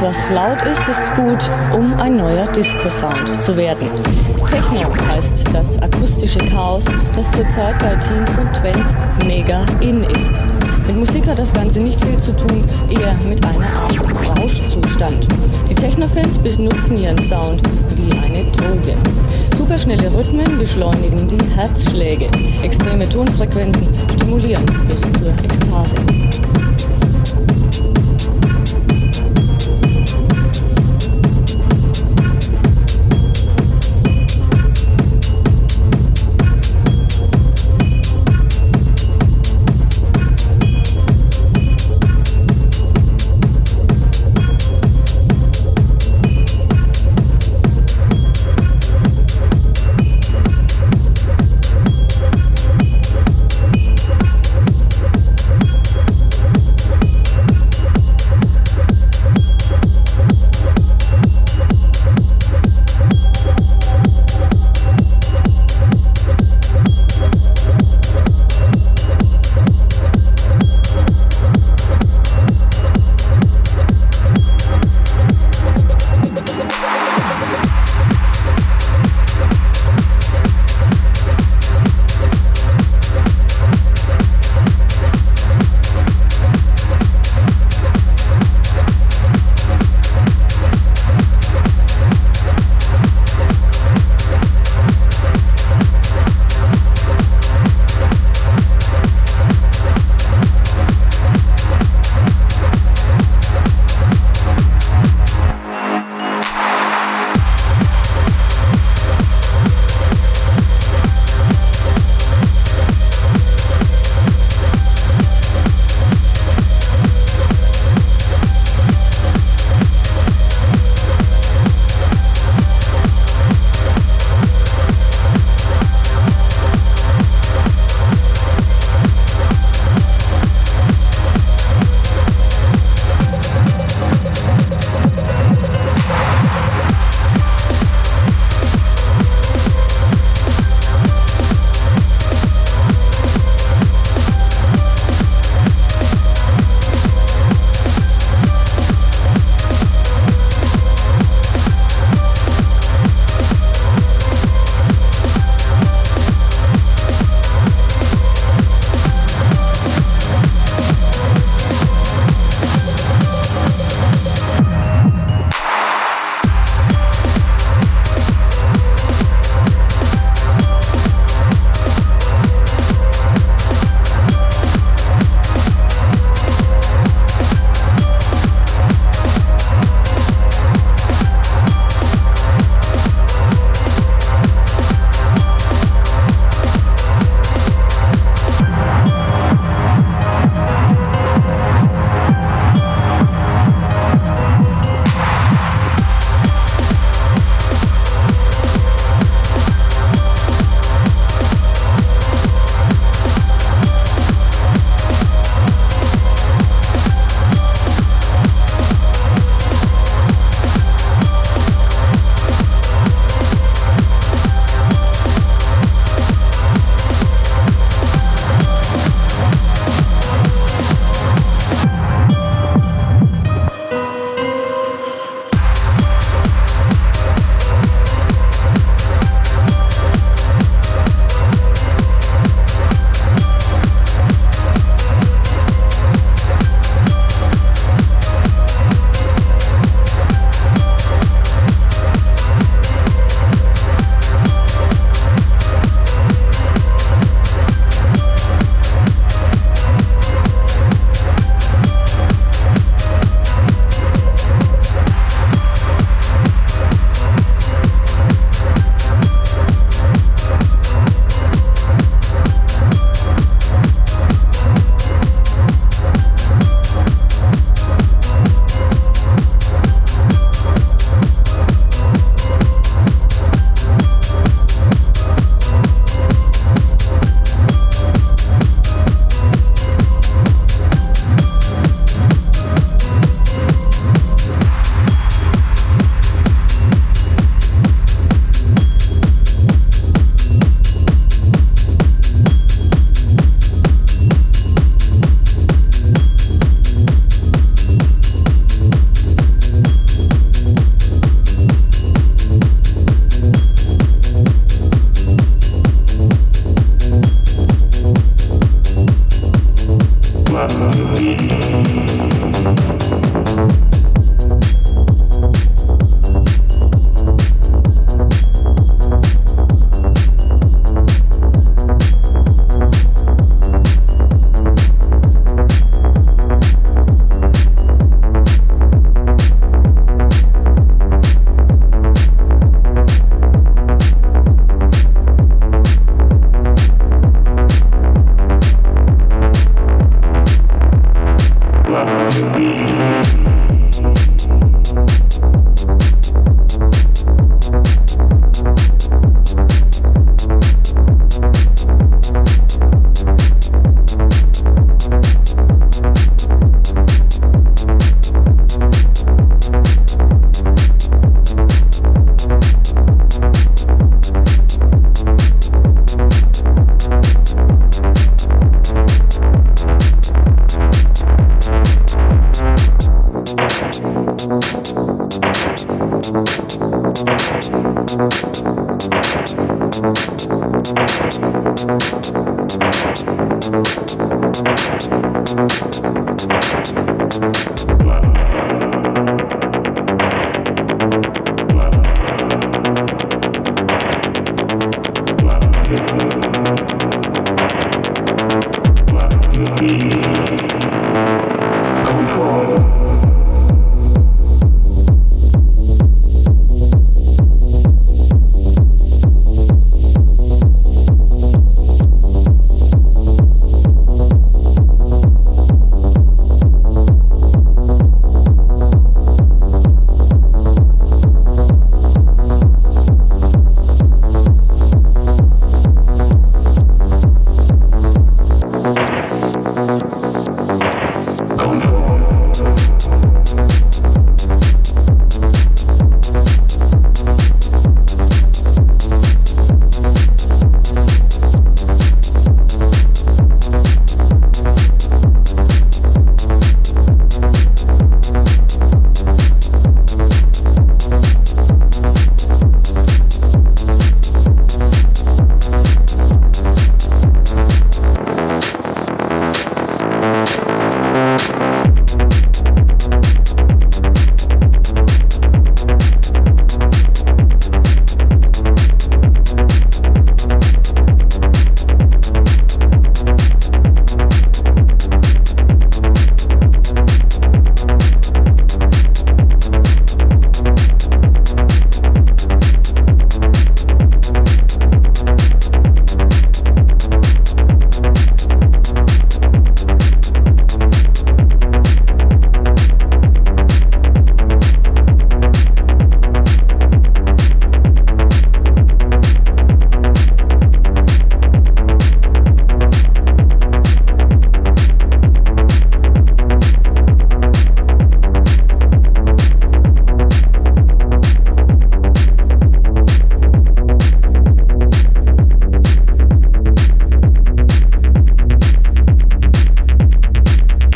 Was laut ist, ist gut, um ein neuer Disco-Sound zu werden. Techno heißt das akustische Chaos, das zurzeit bei Teens und Twents mega in ist. Mit Musik hat das Ganze nicht viel zu tun, eher mit einer Art Rauschzustand. Die Technofans benutzen ihren Sound wie eine Droge. Superschnelle Rhythmen beschleunigen die Herzschläge. Extreme Tonfrequenzen stimulieren bis zur Ekstase.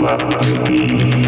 up to me.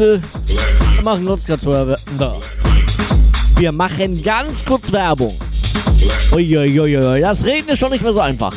Mene, Miste. Wir machen kurz, kurz Werbung. Wir machen ganz kurz Werbung. Uiuiuiui, das Reden ist schon nicht mehr so einfach.